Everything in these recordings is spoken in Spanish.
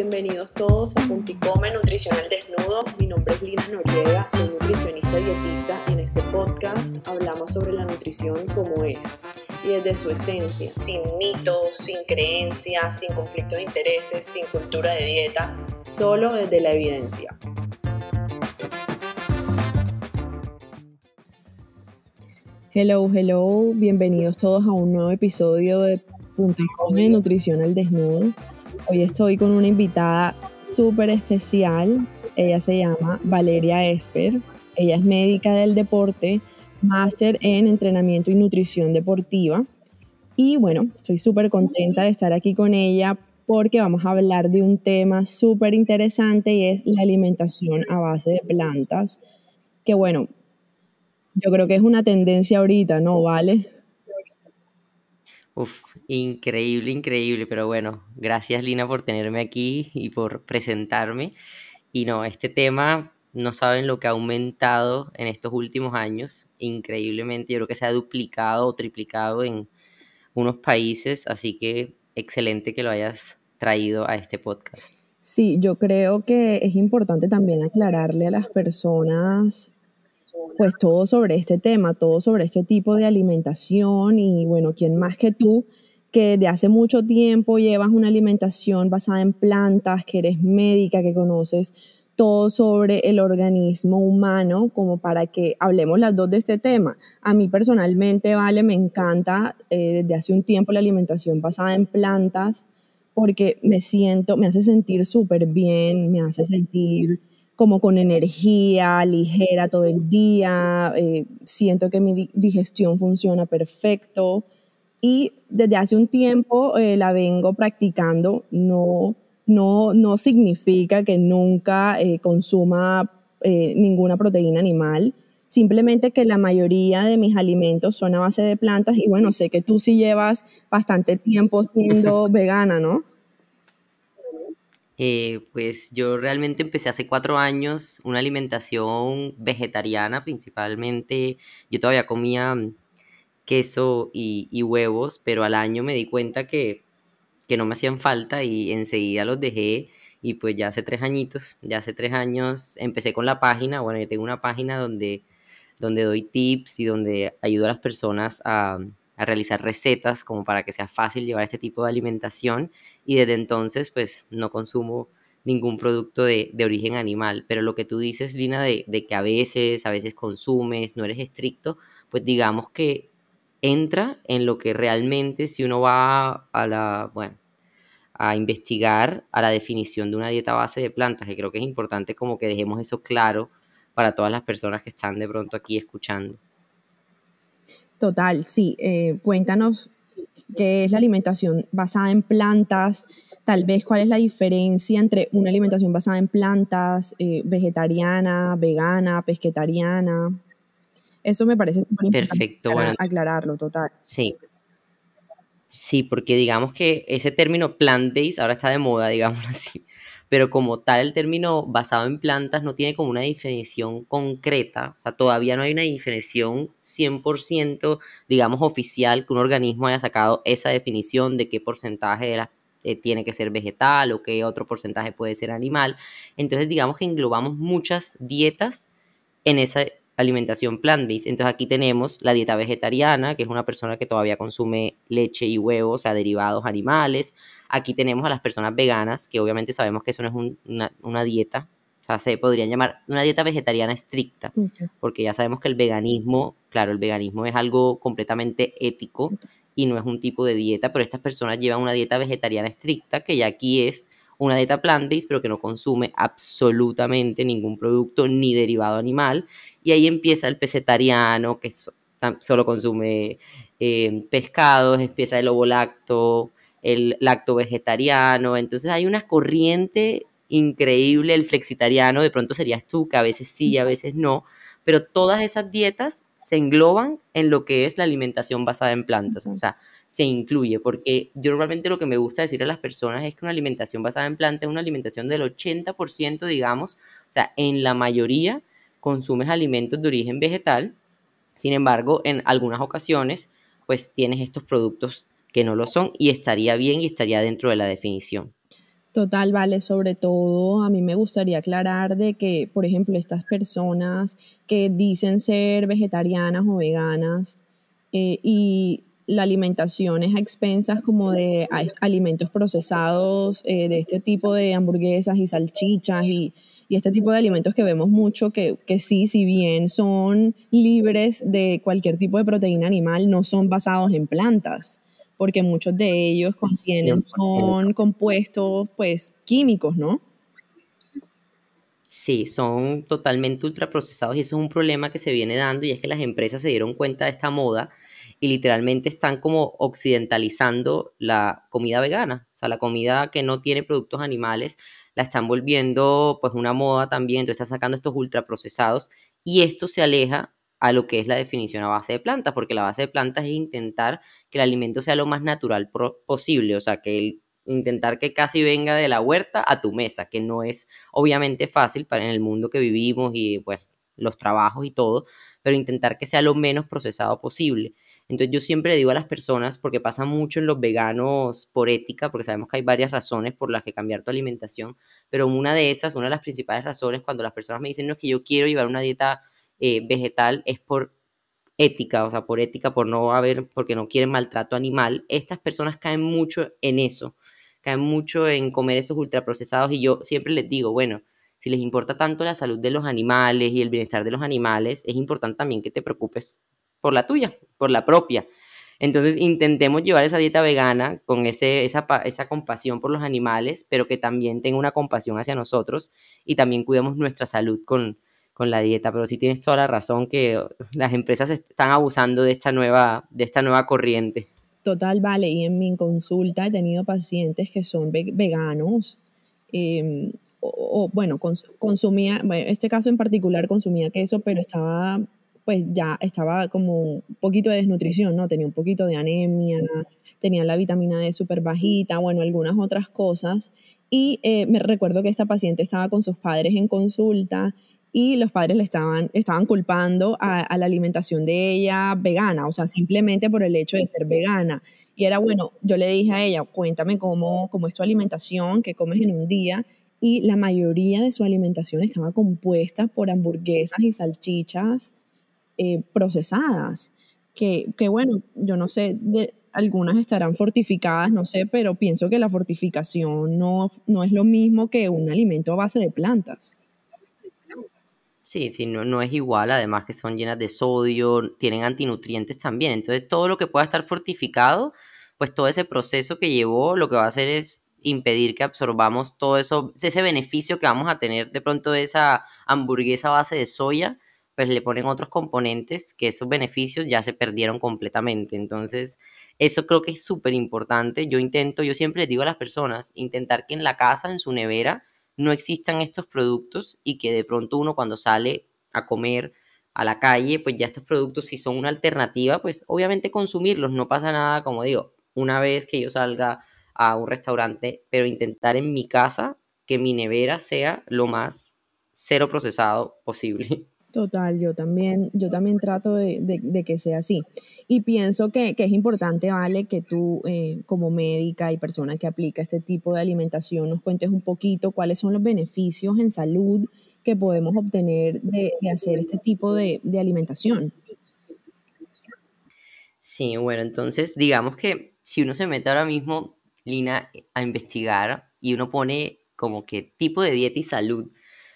bienvenidos todos a Punticome Nutricional Desnudo. Mi nombre es Lina Noriega, soy nutricionista dietista en este podcast hablamos sobre la nutrición como es y desde su esencia, sin mitos, sin creencias, sin conflictos de intereses, sin cultura de dieta, solo desde la evidencia. Hello, hello, bienvenidos todos a un nuevo episodio de Punticome Nutricional Desnudo. Hoy estoy con una invitada súper especial. Ella se llama Valeria Esper. Ella es médica del deporte, máster en entrenamiento y nutrición deportiva. Y bueno, estoy súper contenta de estar aquí con ella porque vamos a hablar de un tema súper interesante y es la alimentación a base de plantas. Que bueno, yo creo que es una tendencia ahorita, ¿no? ¿Vale? Uf, increíble, increíble, pero bueno, gracias Lina por tenerme aquí y por presentarme. Y no, este tema, no saben lo que ha aumentado en estos últimos años, increíblemente, yo creo que se ha duplicado o triplicado en unos países, así que excelente que lo hayas traído a este podcast. Sí, yo creo que es importante también aclararle a las personas pues todo sobre este tema, todo sobre este tipo de alimentación y bueno, ¿quién más que tú que de hace mucho tiempo llevas una alimentación basada en plantas, que eres médica, que conoces todo sobre el organismo humano, como para que hablemos las dos de este tema. A mí personalmente, vale, me encanta eh, desde hace un tiempo la alimentación basada en plantas, porque me siento, me hace sentir súper bien, me hace sentir como con energía, ligera todo el día, eh, siento que mi digestión funciona perfecto. Y desde hace un tiempo eh, la vengo practicando, no, no, no significa que nunca eh, consuma ninguna proteína animal, simplemente que la mayoría de mis alimentos son a base de plantas y bueno, sé que tú sí llevas bastante tiempo siendo vegana, ¿no? Eh, pues yo realmente empecé hace cuatro años una alimentación vegetariana principalmente. Yo todavía comía mm, queso y, huevos, pero al año me di cuenta que, que, no me hacían falta y enseguida los dejé. Y pues ya hace tres añitos, ya hace tres años empecé con la página. Bueno, yo tengo una página donde, donde doy tips y donde ayudo a las personas a, a realizar recetas como para que sea fácil llevar este tipo de alimentación y desde entonces pues no consumo ningún producto de, origen animal, pero lo que tú dices, Lina, de, que a veces, a veces consumes, no eres estricto, pues digamos que entra en lo que realmente si uno va a la, bueno, a investigar a la definición de una dieta base de plantas, que creo que es importante como que dejemos eso claro para todas las personas que están de pronto aquí escuchando. Total, sí. Eh, cuéntanos qué es la alimentación basada en plantas, tal vez cuál es la diferencia entre una alimentación basada en plantas, eh, vegetariana, vegana, pesquetariana. Eso me parece súper importante aclararlo, total. Sí. Sí, porque digamos que ese término plant-based ahora está de moda, digamos así pero como tal el término basado en plantas no tiene como una definición concreta, o sea, todavía no hay una definición 100%, digamos, oficial que un organismo haya sacado esa definición de qué porcentaje eh, tiene que ser vegetal o qué otro porcentaje puede ser animal. Entonces, digamos que englobamos muchas dietas en esa alimentación plant-based. Entonces aquí tenemos la dieta vegetariana, que es una persona que todavía consume leche y huevos, o sea, derivados animales. Aquí tenemos a las personas veganas, que obviamente sabemos que eso no es una, dieta, o sea, se podrían llamar una dieta vegetariana estricta, porque ya sabemos que el veganismo, claro, el veganismo es algo completamente ético y no es un tipo de dieta, pero estas personas llevan una dieta vegetariana estricta, que ya aquí es una dieta plant-based, pero que no consume absolutamente ningún producto ni derivado animal. Y ahí empieza el pesetariano, que solo consume eh, pescados, empieza el ovo lacto, el lacto vegetariano. Entonces hay una corriente increíble, el flexitariano, de pronto serías tú, que a veces sí y a veces no, pero todas esas dietas se engloban en lo que es la alimentación basada en plantas. O sea, se incluye, porque yo normalmente lo que me gusta decir a las personas es que una alimentación basada en plantas es una alimentación del 80%, digamos, o sea, en la mayoría consumes alimentos de origen vegetal, sin embargo, en algunas ocasiones, pues tienes estos productos que no lo son y estaría bien y estaría dentro de la definición. Total, vale, sobre todo a mí me gustaría aclarar de que, por ejemplo, estas personas que dicen ser vegetarianas o veganas eh, y la alimentación es a expensas como de alimentos procesados, eh, de este tipo de hamburguesas y salchichas y, y, este tipo de alimentos que vemos mucho, que, que sí, si bien son libres de cualquier tipo de proteína animal, no son basados en plantas porque muchos de ellos contienen, son compuestos pues químicos, ¿no? Sí, son totalmente ultraprocesados y eso es un problema que se viene dando y es que las empresas se dieron cuenta de esta moda y literalmente están como occidentalizando la comida vegana, o sea, la comida que no tiene productos animales, la están volviendo pues una moda también, entonces están sacando estos ultraprocesados y esto se aleja a lo que es la definición a base de plantas, porque la base de plantas es intentar que el alimento sea lo más natural posible, o sea, que intentar que casi venga de la huerta a tu mesa, que no es obviamente fácil para en el mundo que vivimos y pues los trabajos y todo, pero intentar que sea lo menos procesado posible. Entonces yo siempre le digo a las personas, porque pasa mucho en los veganos por ética, porque sabemos que hay varias razones por las que cambiar tu alimentación, pero una de esas, una de las principales razones cuando las personas me dicen, no, es que yo quiero llevar una dieta eh, vegetal es por ética, o sea, por ética, por no haber, porque no quieren maltrato animal, estas personas caen mucho en eso, caen mucho en comer esos ultraprocesados y yo siempre les digo, bueno, si les importa tanto la salud de los animales y el bienestar de los animales, es importante también que te preocupes por la tuya, por la propia. Entonces intentemos llevar esa dieta vegana con ese, esa, esa compasión por los animales, pero que también tenga una compasión hacia nosotros y también cuidemos nuestra salud con, con la dieta, pero sí tienes toda la razón que las empresas están abusando de esta nueva, de esta nueva corriente. Total, vale, y en mi consulta he tenido pacientes que son veganos, em, o, bueno, consumía, bueno, este caso en particular consumía queso, pero estaba, pues ya estaba como un poquito de desnutrición, ¿no? Tenía un poquito de anemia, tenía la vitamina D súper bajita, bueno, algunas otras cosas. Y eh, me recuerdo que esta paciente estaba con sus padres en consulta y los padres le estaban, estaban culpando a, la alimentación de ella vegana, o sea, simplemente por el hecho de ser vegana. Y era bueno, yo le dije a ella, cuéntame cómo, cómo es tu alimentación, qué comes en un día. Y la mayoría de su alimentación estaba compuesta por hamburguesas y salchichas eh, procesadas. Que, que, bueno, yo no sé, de, algunas estarán fortificadas, no sé, pero pienso que la fortificación no, no es lo mismo que un alimento a base de plantas. Sí, sí, no, no es igual, además que son llenas de sodio, tienen antinutrientes también. Entonces, todo lo que pueda estar fortificado, pues todo ese proceso que llevó, lo que va a hacer es impedir que absorbamos todo eso, ese beneficio que vamos a tener de pronto de esa hamburguesa a base de soya, pues le ponen otros componentes que esos beneficios ya se perdieron completamente. Entonces, eso creo que es súper importante. Yo intento, yo siempre les digo a las personas, intentar que en la casa, en su nevera, no existan estos productos y que de pronto uno cuando sale a comer a la calle, pues ya estos productos si son una alternativa, pues obviamente consumirlos, no pasa nada, como digo, una vez que yo salga a un restaurante, pero intentar en mi casa que mi nevera sea lo más cero procesado posible. Total, yo también, yo también trato de, que sea así. Y pienso que, es importante, Vale, que tú eh, como médica y persona que aplica este tipo de alimentación nos cuentes un poquito cuáles son los beneficios en salud que podemos obtener de, hacer este tipo de, de alimentación. Sí, bueno, entonces digamos que si uno se mete ahora mismo, Lina, a investigar y uno pone como que tipo de dieta y salud,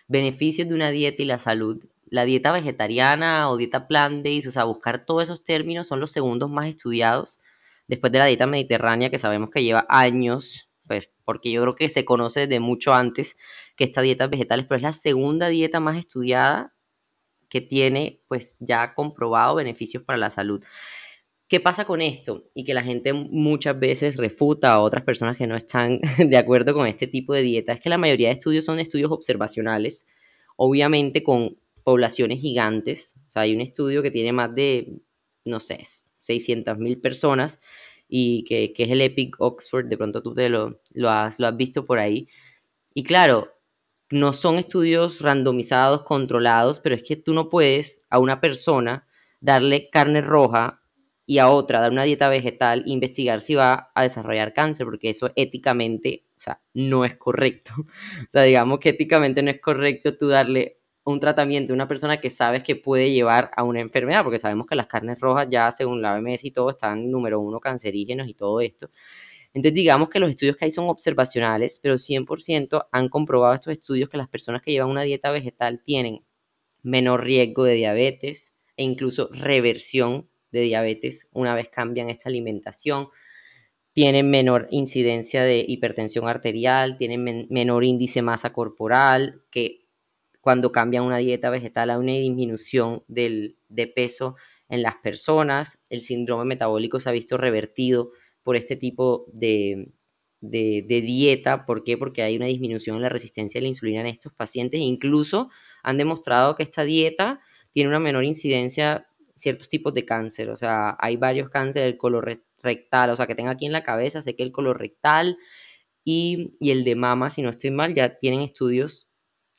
beneficios de una dieta y la salud, la dieta vegetariana o dieta plant-based, o sea, buscar todos esos términos son los segundos más estudiados después de la dieta mediterránea que sabemos que lleva años, pues porque yo creo que se conoce de mucho antes que esta dieta vegetales, pero es la segunda dieta más estudiada que tiene pues ya comprobado beneficios para la salud. ¿Qué pasa con esto? Y que la gente muchas veces refuta a otras personas que no están de acuerdo con este tipo de dieta. Es que la mayoría de estudios son estudios observacionales, obviamente con poblaciones gigantes. O sea, hay un estudio que tiene más de, no sé, 600 mil personas y que, es el Epic Oxford, de pronto tú te lo, lo, has, lo has visto por ahí. Y claro, no son estudios randomizados, controlados, pero es que tú no puedes a una persona darle carne roja y a otra dar una dieta vegetal e investigar si va a desarrollar cáncer, porque eso éticamente, o sea, no es correcto. O sea, digamos que éticamente no es correcto tú darle un tratamiento a una persona que sabes que puede llevar a una enfermedad, porque sabemos que las carnes rojas ya según la OMS y todo están número uno cancerígenos y todo esto. Entonces digamos que los estudios que hay son observacionales, pero 100% han comprobado estos estudios que las personas que llevan una dieta vegetal tienen menor riesgo de diabetes e incluso reversión de diabetes una vez cambian esta alimentación, tienen menor incidencia de hipertensión arterial, tienen menor índice masa corporal, que cuando cambian una dieta vegetal hay una disminución del, de peso en las personas, el síndrome metabólico se ha visto revertido por este tipo de, de, dieta. ¿Por qué? Porque hay una disminución en la resistencia a la insulina en estos pacientes e incluso han demostrado que esta dieta tiene una menor incidencia ciertos tipos de cáncer. O sea, hay varios cánceres del color rectal, o sea, que tenga aquí en la cabeza, sé que el color rectal y, y el de mama, si no estoy mal, ya tienen estudios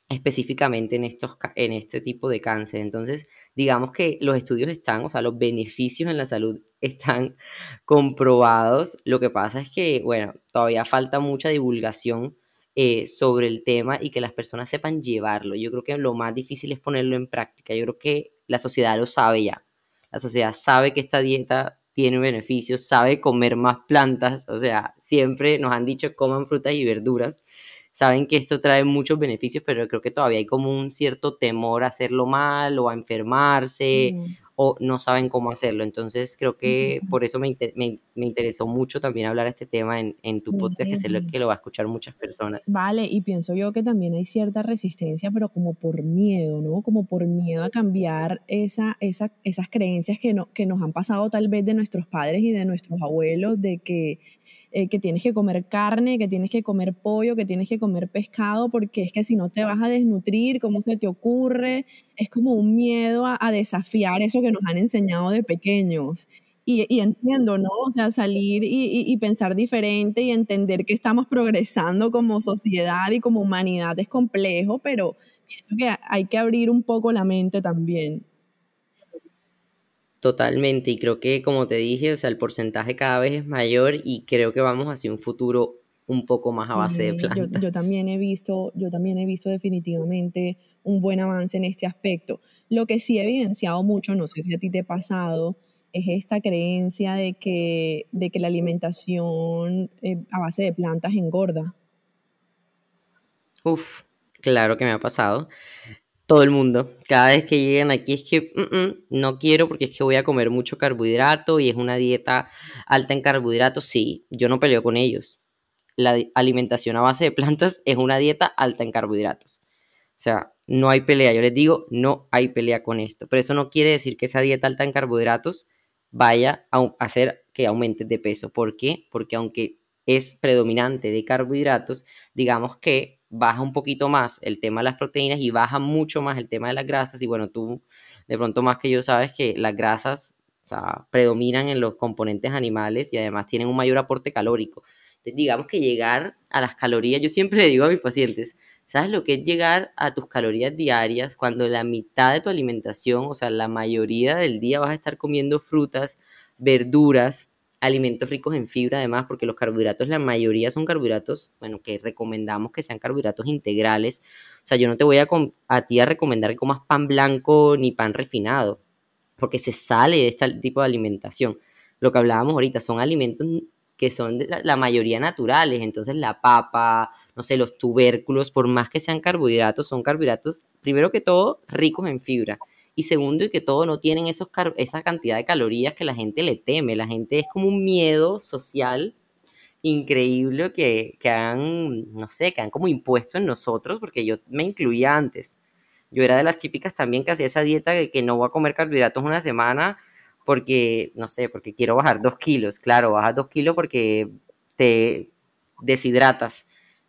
específicamente en, estos, en este tipo de cáncer. Entonces, digamos que los estudios están, o sea, los beneficios en la salud están comprobados. Lo que pasa es que, bueno, todavía falta mucha divulgación eh, sobre el tema y que las personas sepan llevarlo. Yo creo que lo más difícil es ponerlo en práctica. Yo creo que la sociedad lo sabe ya. La sociedad sabe que esta dieta tiene beneficios, sabe comer más plantas, o sea, siempre nos han dicho coman frutas y verduras saben que esto trae muchos beneficios, pero creo que todavía hay como un cierto temor a hacerlo mal o a enfermarse mm. o no saben cómo hacerlo. Entonces creo que por eso me, me, interesó mucho también hablar este tema en, en tu podcast, que sé que lo va a escuchar muchas personas. Vale, y pienso yo que también hay cierta resistencia, pero como por miedo, ¿no? Como por miedo a cambiar esa, esa, esas creencias que, no, que nos han pasado tal vez de nuestros padres y de nuestros abuelos, de que eh, que tienes que comer carne, que tienes que comer pollo, que tienes que comer pescado, porque es que si no te vas a desnutrir, ¿cómo se te ocurre? Es como un miedo a, desafiar eso que nos han enseñado de pequeños. Y, entiendo, ¿no? O sea, salir y, pensar diferente y entender que estamos progresando como sociedad y como humanidad es complejo, pero pienso que hay que abrir un poco la mente también. Totalmente, y creo que como te dije, o sea, el porcentaje cada vez es mayor y creo que vamos hacia un futuro un poco más a base de plantas. Yo, también he visto, yo también he visto definitivamente un buen avance en este aspecto. Lo que sí he evidenciado mucho, no sé si a ti te ha pasado, es esta creencia de que, de que la alimentación eh, a base de plantas engorda. Uf, claro que me ha pasado todo el mundo. Cada vez que llegan aquí es que mm, mm, no quiero porque es que voy a comer mucho carbohidrato y es una dieta alta en carbohidratos. Sí, yo no peleo con ellos. La alimentación a base de plantas es una dieta alta en carbohidratos. O sea, no hay pelea. Yo les digo, no hay pelea con esto. Pero eso no quiere decir que esa dieta alta en carbohidratos vaya a hacer que aumente de peso. ¿Por qué? Porque aunque es predominante de carbohidratos, digamos que baja un poquito más el tema de las proteínas y baja mucho más el tema de las grasas. Y bueno, tú de pronto más que yo sabes que las grasas predominan en los componentes animales y además tienen un mayor aporte calórico. Entonces, digamos que llegar a las calorías, yo siempre le digo a mis pacientes, ¿sabes lo que es llegar a tus calorías diarias cuando la mitad de tu alimentación, o sea, la mayoría del día vas a estar comiendo frutas, verduras, alimentos ricos en fibra además, porque los carbohidratos, la mayoría son carbohidratos, bueno, que recomendamos que sean carbohidratos integrales. O sea, yo no te voy a, a ti a recomendar que comas pan blanco ni pan refinado, porque se sale de este tipo de alimentación. Lo que hablábamos ahorita son alimentos que son la, la mayoría naturales, entonces la papa, no sé, los tubérculos, por más que sean carbohidratos, son carbohidratos, primero que todo, ricos en fibra y segundo, y que todo no tienen esos esa cantidad de calorías que la gente le teme. La gente es como un miedo social increíble que, que han, no sé, que han como impuesto en nosotros, porque yo me incluía antes. Yo era de las típicas también que hacía esa dieta de que no voy a comer carbohidratos una semana porque, no sé, porque quiero bajar dos kilos. Claro, bajas dos kilos porque te deshidratas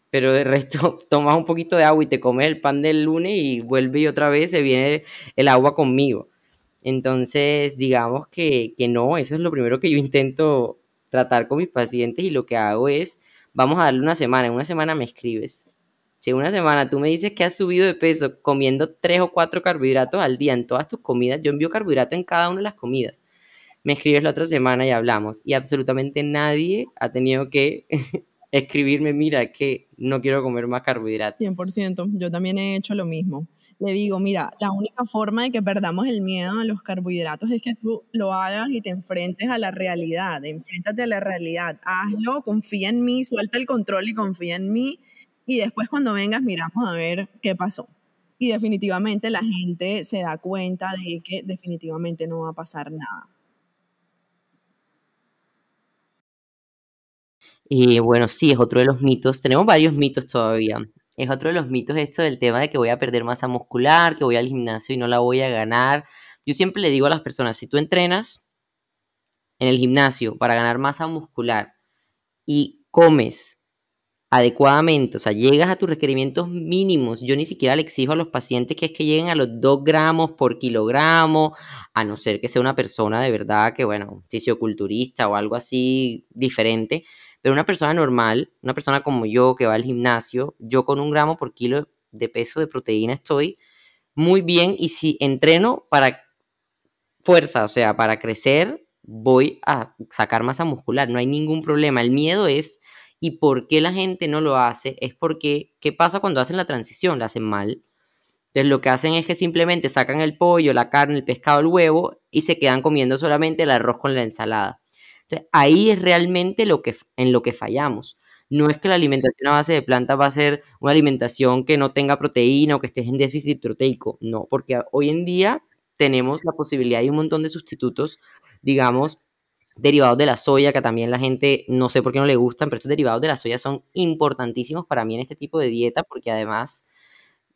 pero de resto tomas un poquito de agua y te comes el pan del lunes y vuelve y otra vez se viene el agua conmigo. Entonces, digamos que, que no, eso es lo primero que yo intento tratar con mis pacientes y lo que hago es, vamos a darle una semana, en una semana me escribes. Si en una semana tú me dices que has subido de peso comiendo tres o cuatro carbohidratos al día en todas tus comidas, yo envío carbohidrato en cada una de las comidas. Me escribes la otra semana y hablamos. Y absolutamente nadie ha tenido que escribirme, mira, que no quiero comer más carbohidratos. 100%, yo también he hecho lo mismo. Le digo, mira, la única forma de que perdamos el miedo a los carbohidratos es que tú lo hagas y te enfrentes a la realidad, enfréntate a la realidad, hazlo, confía en mí, suelta el control y confía en mí y después cuando vengas miramos a ver qué pasó. Y definitivamente la gente se da cuenta de que definitivamente no va a pasar nada. Y bueno, sí, es otro de los mitos. Tenemos varios mitos todavía. Es otro de los mitos esto del tema de que voy a perder masa muscular, que voy al gimnasio y no la voy a ganar. Yo siempre le digo a las personas, si tú entrenas en el gimnasio para ganar masa muscular y comes adecuadamente, o sea, llegas a tus requerimientos mínimos. Yo ni siquiera le exijo a los pacientes que es que lleguen a los 2 gramos por kilogramo, a no ser que sea una persona de verdad que, bueno, fisioculturista o algo así diferente, pero una persona normal, una persona como yo que va al gimnasio, yo con un gramo por kilo de peso de proteína estoy muy bien y si entreno para fuerza, o sea, para crecer, voy a sacar masa muscular, no hay ningún problema. El miedo es y por qué la gente no lo hace es porque, ¿qué pasa cuando hacen la transición? La hacen mal. Entonces lo que hacen es que simplemente sacan el pollo, la carne, el pescado, el huevo y se quedan comiendo solamente el arroz con la ensalada. Entonces ahí es realmente lo que, en lo que fallamos. No es que la alimentación a base de plantas va a ser una alimentación que no tenga proteína o que esté en déficit proteico. No, porque hoy en día tenemos la posibilidad de un montón de sustitutos, digamos, derivados de la soya, que también la gente no sé por qué no le gustan, pero estos derivados de la soya son importantísimos para mí en este tipo de dieta porque además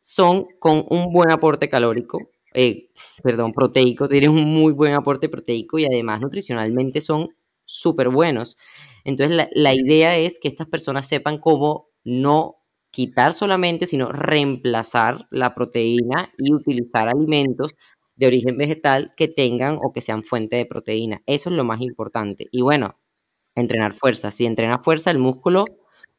son con un buen aporte calórico, eh, perdón, proteico, tienen un muy buen aporte proteico y además nutricionalmente son súper buenos. Entonces la, la idea es que estas personas sepan cómo no quitar solamente, sino reemplazar la proteína y utilizar alimentos de origen vegetal que tengan o que sean fuente de proteína. Eso es lo más importante. Y bueno, entrenar fuerza. Si entrenas fuerza, el músculo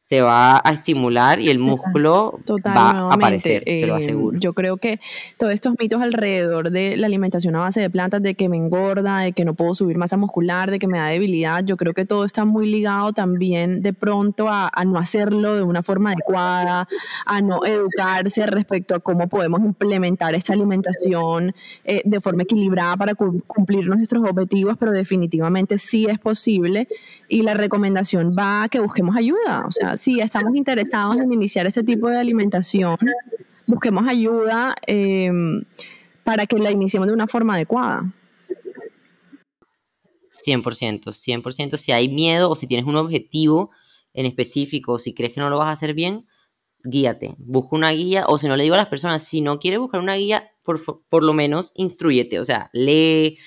se va a estimular y el músculo va a aparecer, te lo aseguro. Yo creo que todos estos mitos alrededor de la alimentación a base de plantas, de que me engorda, de que no puedo subir masa muscular, de que me da debilidad, yo creo que todo está muy ligado también de pronto a, no hacerlo de una forma adecuada, a no educarse respecto a cómo podemos implementar esta alimentación eh, de forma equilibrada para cumplir nuestros objetivos, pero definitivamente sí es posible y la recomendación va a que busquemos ayuda, o sea, si estamos interesados en iniciar este tipo de alimentación, busquemos ayuda em, para que la iniciemos de una forma adecuada. 100%, 100%. Si hay miedo o si tienes un objetivo en específico, o si crees que no lo vas a hacer bien, guíate, busca una guía, o si no le digo a las personas, si no quieres buscar una guía, por, por lo menos instruyete, o sea, lee,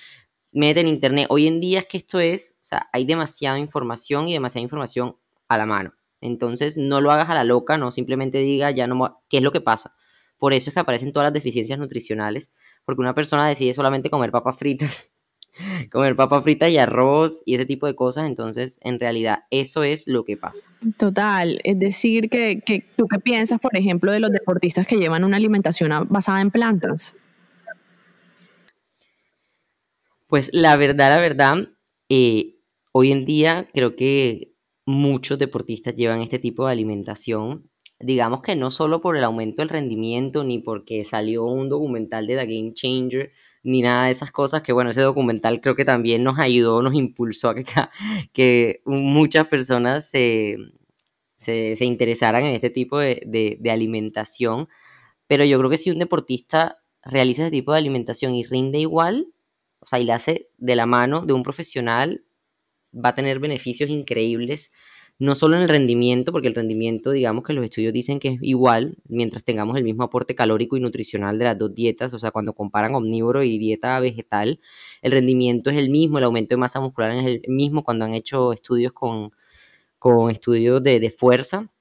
mete en internet. Hoy en día es que esto es, o sea, hay demasiada información y demasiada información a la mano. Entonces, no lo hagas a la loca, no simplemente diga, ya no, ¿qué es lo que pasa? Por eso es que aparecen todas las deficiencias nutricionales, porque una persona decide solamente comer papas fritas, comer papas fritas y arroz y ese tipo de cosas, entonces en realidad eso es lo que pasa. Total, es decir, que, tú qué piensas, por ejemplo, de los deportistas que llevan una alimentación basada en plantas. Pues la verdad, la verdad, eh, hoy en día creo que muchos deportistas llevan este tipo de alimentación. Digamos que no solo por el aumento del rendimiento, ni porque salió un documental de The Game Changer, ni nada de esas cosas, que bueno, ese documental creo que también nos ayudó, nos impulsó a que, que muchas personas se, interesaran en este tipo de, de alimentación. Pero yo creo que si un deportista realiza ese tipo de alimentación y rinde igual, o sea, y la hace de la mano de un profesional, va a tener beneficios increíbles, no solo en el rendimiento, porque el rendimiento, digamos que los estudios dicen que es igual mientras tengamos el mismo aporte calórico y nutricional de las dos dietas, o sea, cuando comparan omnívoro y dieta vegetal, el rendimiento es el mismo, el aumento de masa muscular es el mismo cuando han hecho estudios con, con estudios de, de fuerza,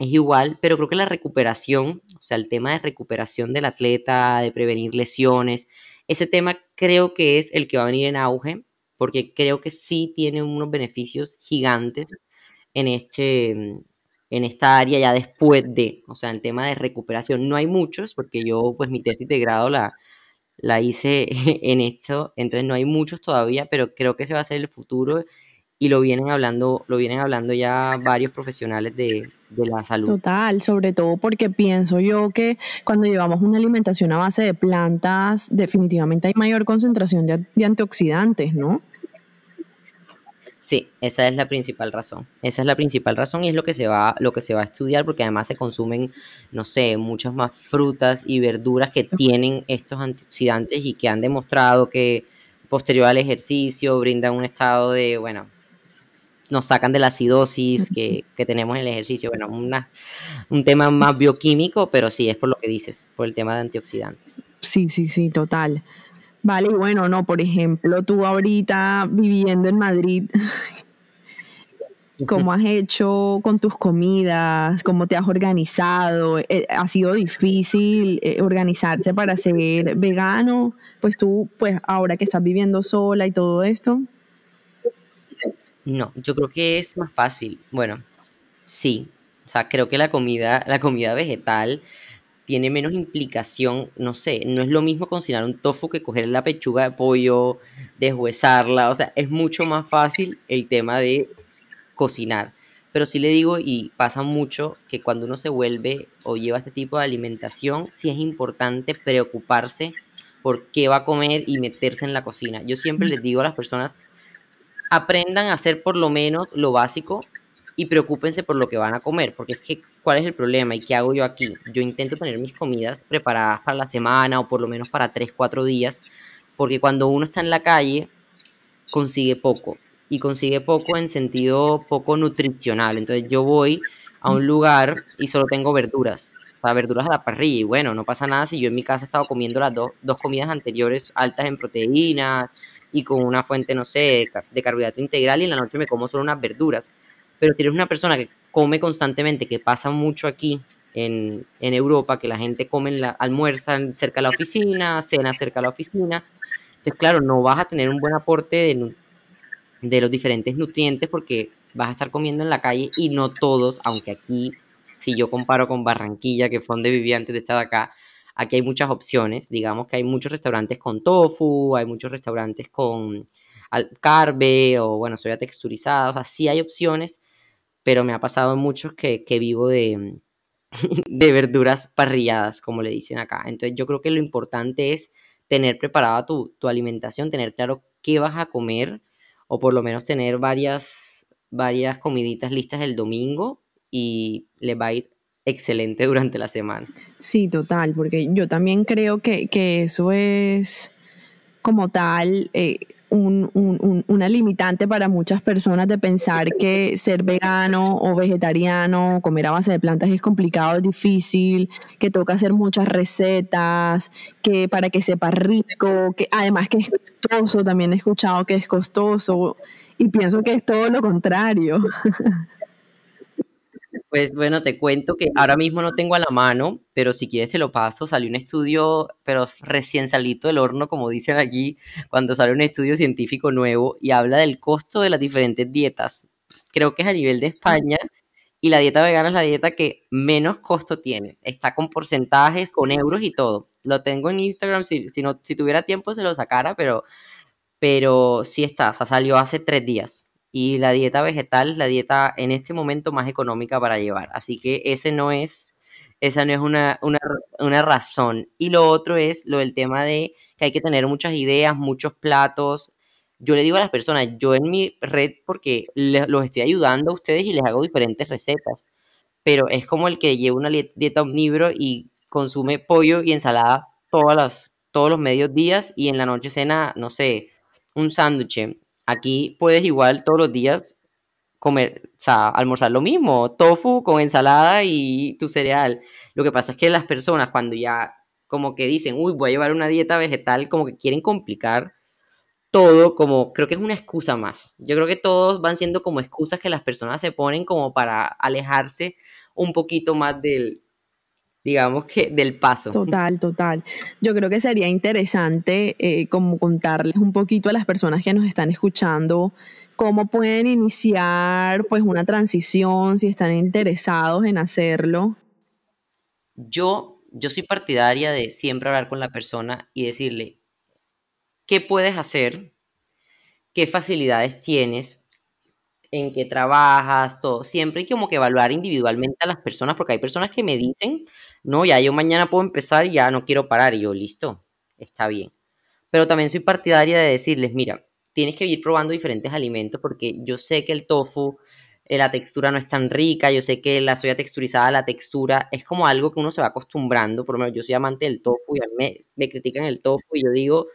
es igual, pero creo que la recuperación, o sea, el tema de recuperación del atleta, de prevenir lesiones, ese tema creo que es el que va a venir en auge porque creo que sí tiene unos beneficios gigantes en, este, en esta área ya después de, o sea, el tema de recuperación. No hay muchos, porque yo pues mi tesis de grado la, la hice en esto, entonces no hay muchos todavía, pero creo que ese va a ser el futuro y lo vienen hablando, lo vienen hablando ya varios profesionales de, la salud. Total, sobre todo porque pienso yo que cuando llevamos una alimentación a base de plantas, definitivamente hay mayor concentración de, de antioxidantes, ¿no? Sí, esa es la principal razón. Esa es la principal razón y es lo que se va, lo que se va a estudiar porque además se consumen, no sé, muchas más frutas y verduras que tienen estos antioxidantes y que han demostrado que posterior al ejercicio brindan un estado de, bueno, nos sacan de la acidosis que, tenemos en el ejercicio. Bueno, una, un tema más bioquímico, pero sí, es por lo que dices, por el tema de antioxidantes. Sí, sí, sí, total. Vale, y bueno, no, por ejemplo, tú ahorita viviendo en Madrid, ¿cómo has hecho con tus comidas? ¿Cómo te has organizado? Eh, ¿Ha sido difícil eh, organizarse para ser vegano? Pues tú, pues ahora que estás viviendo sola y todo esto. No, yo creo que es más fácil. Bueno, sí. O sea, creo que la comida, la comida vegetal tiene menos implicación, no sé, no es lo mismo cocinar un tofu que coger la pechuga de pollo, deshuesarla, o sea, es mucho más fácil el tema de cocinar. Pero sí le digo, y pasa mucho, que cuando uno se vuelve o lleva este tipo de alimentación, sí es importante preocuparse por qué va a comer y meterse en la cocina. Yo siempre les digo a las personas, aprendan a hacer por lo menos lo básico y preocúpense por lo que van a comer, porque es que, ¿cuál es el problema y qué hago yo aquí? Yo intento tener mis comidas preparadas para la semana o por lo menos para 3, 4 días, porque cuando uno está en la calle, consigue poco, y consigue poco en sentido poco nutricional. Entonces yo voy a un lugar y solo tengo verduras, para verduras a la parrilla, y bueno, no pasa nada si yo en mi casa he estado comiendo las dos, dos comidas anteriores altas en proteínas, y con una fuente, no sé, de carbohidrato integral y en la noche me como solo unas verduras. Pero si eres una persona que come constantemente, que pasa mucho aquí en, Europa, que la gente come, la, almuerza cerca de la oficina, cena cerca de la oficina, entonces claro, no vas a tener un buen aporte de, de los diferentes nutrientes porque vas a estar comiendo en la calle y no todos, aunque aquí, si yo comparo con Barranquilla, que fue donde vivía antes de estar acá, Aquí hay muchas opciones, digamos que hay muchos restaurantes con tofu, hay muchos restaurantes con carbe o bueno, soya texturizada, o sea, sí hay opciones, pero me ha pasado en muchos que, vivo de, verduras parrilladas, como le dicen acá. Entonces yo creo que lo importante es tener preparada tu, alimentación, tener claro qué vas a comer o por lo menos tener varias, comiditas listas el domingo y le va a ir excelente durante la semana. Sí, total, porque yo también creo que, eso es como tal eh, una limitante para muchas personas de pensar que ser vegano o vegetariano, comer a base de plantas es complicado, es difícil, que toca hacer muchas recetas, que para que sepa rico, que además que es costoso, también he escuchado que es costoso y pienso que es todo lo contrario. Pues bueno, te cuento que ahora mismo no tengo a la mano, pero si quieres te lo paso. Salió un estudio, pero recién salito del horno, como dicen aquí, cuando sale un estudio científico nuevo y habla del costo de las diferentes dietas. Creo que es a nivel de España y la dieta vegana es la dieta que menos costo tiene. Está con porcentajes, con euros y todo. Lo tengo en Instagram, si, si, no, si tuviera tiempo se lo sacara, pero, pero sí está, o sea, salió hace tres días y la dieta vegetal es la dieta en este momento más económica para llevar. Así que ese no es, esa no es una, una, razón. Y lo otro es lo del tema de que hay que tener muchas ideas, muchos platos. Yo le digo a las personas, yo en mi red, porque los estoy ayudando a ustedes y les hago diferentes recetas, pero es como el que lleva una dieta omnívoro y consume pollo y ensalada todas las, todos los medios días y en la noche cena, no sé, un sándwich Aquí puedes igual todos los días comer, o sea, almorzar lo mismo, tofu con ensalada y tu cereal. Lo que pasa es que las personas cuando ya como que dicen, uy, voy a llevar una dieta vegetal, como que quieren complicar todo, como creo que es una excusa más. Yo creo que todos van siendo como excusas que las personas se ponen como para alejarse un poquito más del, digamos que del paso. Total, total. Yo creo que sería interesante eh, como contarles un poquito a las personas que nos están escuchando cómo pueden iniciar pues una transición si están interesados en hacerlo. Yo, yo soy partidaria de siempre hablar con la persona y decirle qué puedes hacer, qué facilidades tienes, en qué trabajas, todo. Siempre hay como que evaluar individualmente a las personas, porque hay personas que me dicen, no, ya yo mañana puedo empezar y ya no quiero parar. Y yo, listo, está bien. Pero también soy partidaria de decirles, mira, tienes que ir probando diferentes alimentos porque yo sé que el tofu, eh, la textura no es tan rica, yo sé que la soya texturizada, la textura es como algo que uno se va acostumbrando, por lo menos yo soy amante del tofu y a mí me, me critican el tofu y yo digo,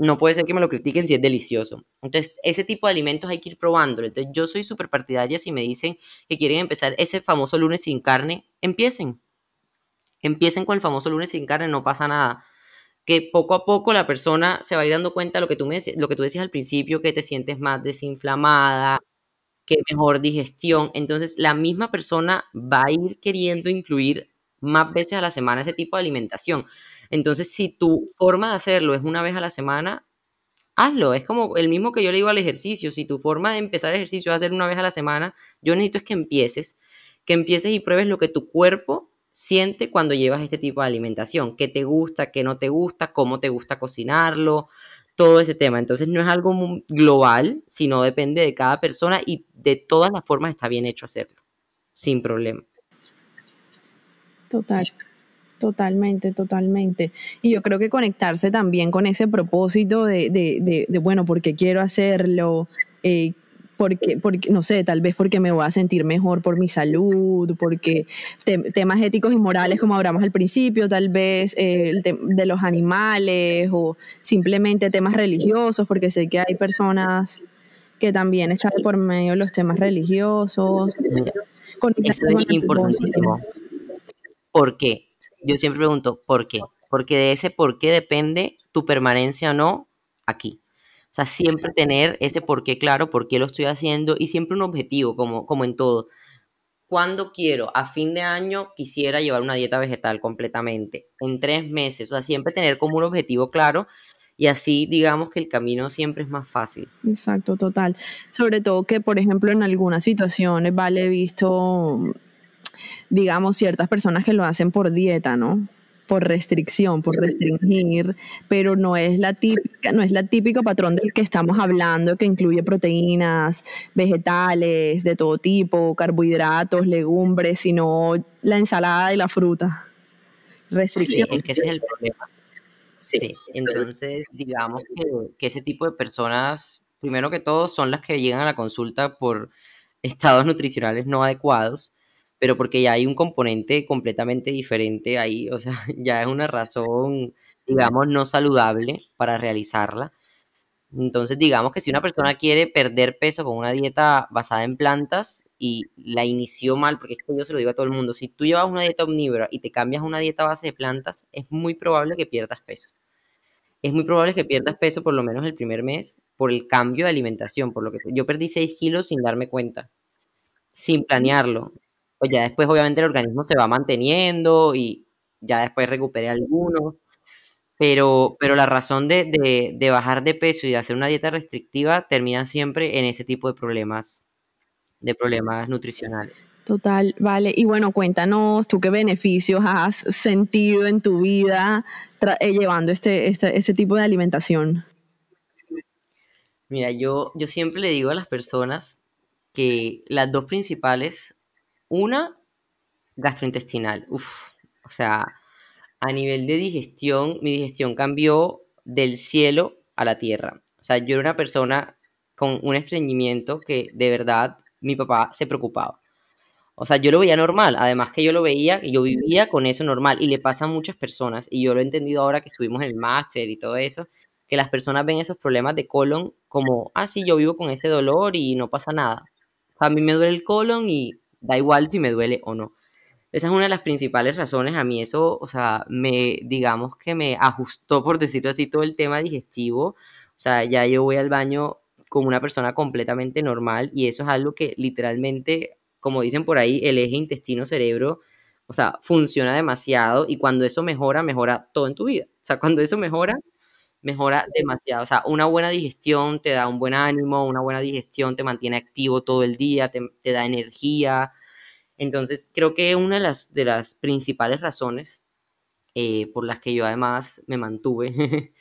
no puede ser que me lo critiquen si es delicioso. Entonces, ese tipo de alimentos hay que ir probándolo. Entonces, yo soy súper partidaria si me dicen que quieren empezar ese famoso lunes sin carne, empiecen. Empiecen con el famoso lunes sin carne, no pasa nada. Que poco a poco la persona se va a ir dando cuenta de lo que tú, me, lo que tú decías al principio, que te sientes más desinflamada, que mejor digestión. Entonces, la misma persona va a ir queriendo incluir más veces a la semana ese tipo de alimentación. Entonces, si tu forma de hacerlo es una vez a la semana, hazlo. Es como el mismo que yo le digo al ejercicio. Si tu forma de empezar el ejercicio es hacer una vez a la semana, yo necesito es que empieces, que empieces y pruebes lo que tu cuerpo siente cuando llevas este tipo de alimentación, qué te gusta, qué no te gusta, cómo te gusta cocinarlo, todo ese tema. Entonces no es algo global, sino depende de cada persona y de todas las formas está bien hecho hacerlo, sin problema. Total. Totalmente, totalmente. Y yo creo que conectarse también con ese propósito de, de, de, bueno, porque quiero hacerlo, eh, porque, porque, no sé, tal vez porque me voy a sentir mejor por mi salud, porque temas éticos y morales, como hablamos al principio, tal vez eh, de los animales o simplemente temas religiosos, porque sé que hay personas que también están por medio de los temas religiosos. Eso es importantísimo. ¿Por qué? Yo siempre pregunto, ¿por qué? Porque de ese por qué depende tu permanencia o no aquí. O sea, siempre tener ese por qué claro, por qué lo estoy haciendo y siempre un objetivo, como, como en todo. ¿Cuándo quiero? A fin de año quisiera llevar una dieta vegetal completamente. En tres meses. O sea, siempre tener como un objetivo claro y así digamos que el camino siempre es más fácil. Exacto, total. Sobre todo que, por ejemplo, en algunas situaciones, vale, visto digamos, ciertas personas que lo hacen por dieta, ¿no? por restricción, por restringir, pero no es la típica, no es la típico patrón del que estamos hablando, que incluye proteínas, vegetales de todo tipo, carbohidratos, legumbres, sino la ensalada y la fruta. Restricción. Sí, es que ese es el problema. Sí, entonces digamos que, que ese tipo de personas, primero que todo, son las que llegan a la consulta por estados nutricionales no adecuados pero porque ya hay un componente completamente diferente ahí, o sea, ya es una razón, digamos, no saludable para realizarla. Entonces, digamos que si una persona quiere perder peso con una dieta basada en plantas y la inició mal, porque esto yo se lo digo a todo el mundo, si tú llevas una dieta omnívora y te cambias a una dieta base de plantas, es muy probable que pierdas peso. Es muy probable que pierdas peso por lo menos el primer mes por el cambio de alimentación, por lo que yo perdí 6 kilos sin darme cuenta, sin planearlo pues ya después obviamente el organismo se va manteniendo y ya después recuperé algunos. Pero, pero la razón de, de, bajar de peso y de hacer una dieta restrictiva termina siempre en ese tipo de problemas, de problemas nutricionales. Total, vale. Y bueno, cuéntanos tú qué beneficios has sentido en tu vida eh, llevando este, este, este tipo de alimentación. Mira, yo, yo siempre le digo a las personas que las dos principales una, gastrointestinal. O sea, a nivel de digestión, mi digestión cambió del cielo a la tierra. O sea, yo era una persona con un estreñimiento que de verdad mi papá se preocupaba. O sea, yo lo veía normal, además que yo lo veía, yo vivía con eso normal y le pasa a muchas personas y yo lo he entendido ahora que estuvimos en el máster y todo eso, que las personas ven esos problemas de colon como, ah, sí, yo vivo con ese dolor y no pasa nada. A mí me duele el colon y da igual si me duele o no. Esa es una de las principales razones. A mí eso, o sea, me, digamos que me ajustó, por decirlo así, todo el tema digestivo. O sea, ya yo voy al baño como una persona completamente normal y eso es algo que literalmente, como dicen por ahí, el eje intestino-cerebro, o sea, funciona demasiado y cuando eso mejora, mejora todo en tu vida. O sea, cuando eso mejora, mejora demasiado. O sea, una buena digestión te da un buen ánimo, una buena digestión te mantiene activo todo el día, te, da energía. Entonces, creo que una de las, principales razones eh, por las que yo además me mantuve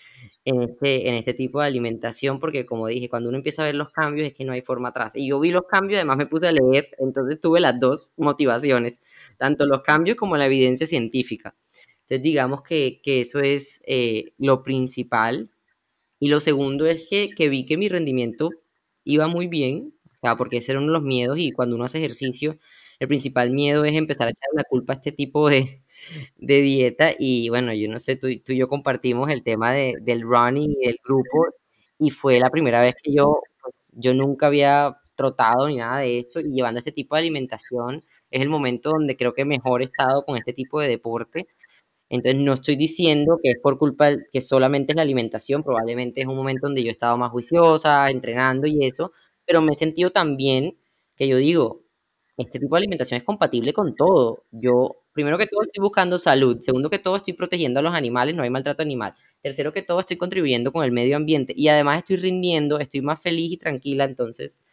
en este, en este tipo de alimentación, porque como dije, cuando uno empieza a ver los cambios es que no hay forma atrás. Y yo vi los cambios, además me puse a leer, entonces tuve las dos motivaciones, tanto los cambios como la evidencia científica. Entonces digamos que, que eso es eh, lo principal. Y lo segundo es que, que vi que mi rendimiento iba muy bien, o sea, porque ese era uno de los miedos y cuando uno hace ejercicio, el principal miedo es empezar a echar la culpa a este tipo de, de dieta y bueno, yo no sé, tú, tú y yo compartimos el tema de, del running y del grupo y fue la primera vez que yo, pues, yo nunca había trotado ni nada de esto y llevando este tipo de alimentación es el momento donde creo que mejor he estado con este tipo de deporte. Entonces no estoy diciendo que es por culpa que solamente es la alimentación, probablemente es un momento donde yo he estado más juiciosa, entrenando y eso, pero me he sentido también que yo digo, este tipo de alimentación es compatible con todo. Yo, primero que todo, estoy buscando salud. Segundo que todo, estoy protegiendo a los animales, no hay maltrato animal. Tercero que todo, estoy contribuyendo con el medio ambiente. Y además estoy rindiendo, estoy más feliz y tranquila. Entonces,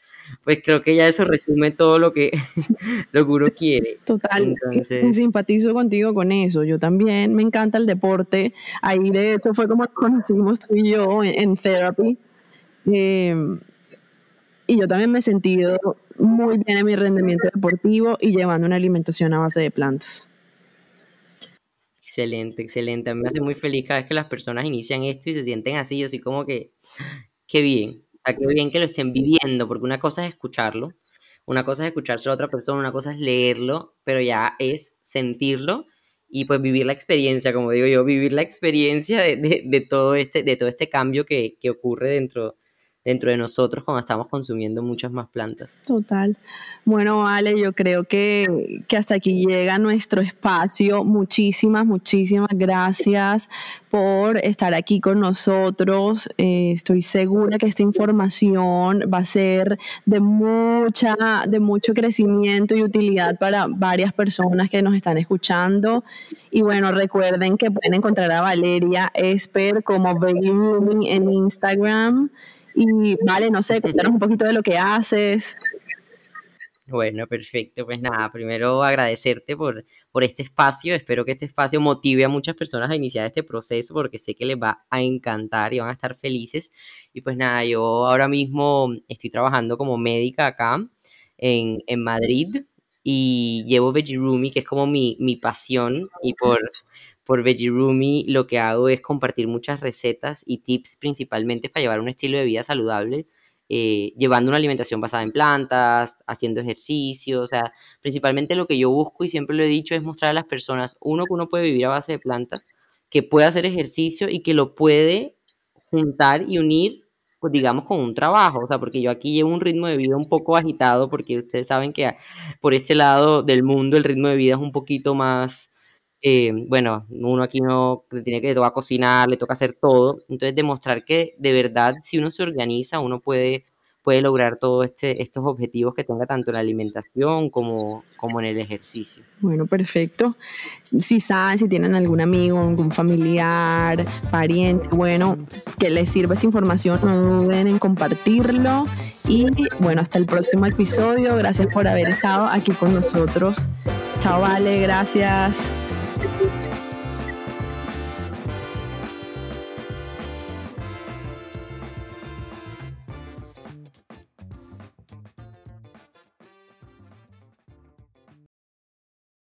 pues creo que ya eso resume todo lo que, lo que uno quiere. Total, Entonces, simpatizo contigo con eso. Yo también me encanta el deporte. Ahí de hecho fue como conocimos tú y yo en, en therapy. Eh, y yo también me he sentido muy bien en mi rendimiento deportivo y llevando una alimentación a base de plantas. Excelente, excelente. A mí me hace muy feliz cada vez que las personas inician esto y se sienten así, yo así como que, qué bien, sea, qué bien que lo estén viviendo, porque una cosa es escucharlo, una cosa es escucharse a otra persona, una cosa es leerlo, pero ya es sentirlo y pues vivir la experiencia, como digo yo, vivir la experiencia de, de, todo, este, de todo este cambio que, que ocurre dentro, dentro de nosotros cuando estamos consumiendo muchas más plantas. Total. Bueno, vale, yo creo que, que hasta aquí llega nuestro espacio. Muchísimas, muchísimas gracias por estar aquí con nosotros. Eh, estoy segura que esta información va a ser de mucha, de mucho crecimiento y utilidad para varias personas que nos están escuchando. Y bueno, recuerden que pueden encontrar a Valeria Esper como Baby en Instagram. Y vale, no sé, contanos un poquito de lo que haces. Bueno, perfecto. Pues nada, primero agradecerte por, por este espacio. Espero que este espacio motive a muchas personas a iniciar este proceso porque sé que les va a encantar y van a estar felices. Y pues nada, yo ahora mismo estoy trabajando como médica acá en, en Madrid y llevo Veggie Roomy, que es como mi, mi pasión y por por Veggie Roomy lo que hago es compartir muchas recetas y tips principalmente para llevar un estilo de vida saludable, eh, llevando una alimentación basada en plantas, haciendo ejercicio, o sea, principalmente lo que yo busco y siempre lo he dicho es mostrar a las personas, uno, que uno puede vivir a base de plantas, que puede hacer ejercicio y que lo puede juntar y unir, pues digamos, con un trabajo, o sea, porque yo aquí llevo un ritmo de vida un poco agitado, porque ustedes saben que por este lado del mundo el ritmo de vida es un poquito más eh, bueno, uno aquí no tiene que toca cocinar, le toca hacer todo. Entonces, demostrar que de verdad, si uno se organiza, uno puede, puede lograr todos este, estos objetivos que tenga tanto en la alimentación como, como en el ejercicio. Bueno, perfecto. Si saben, si tienen algún amigo, algún familiar, pariente, bueno, que les sirva esta información, no duden en compartirlo. Y bueno, hasta el próximo episodio. Gracias por haber estado aquí con nosotros. Chao, Vale, gracias. Thank you.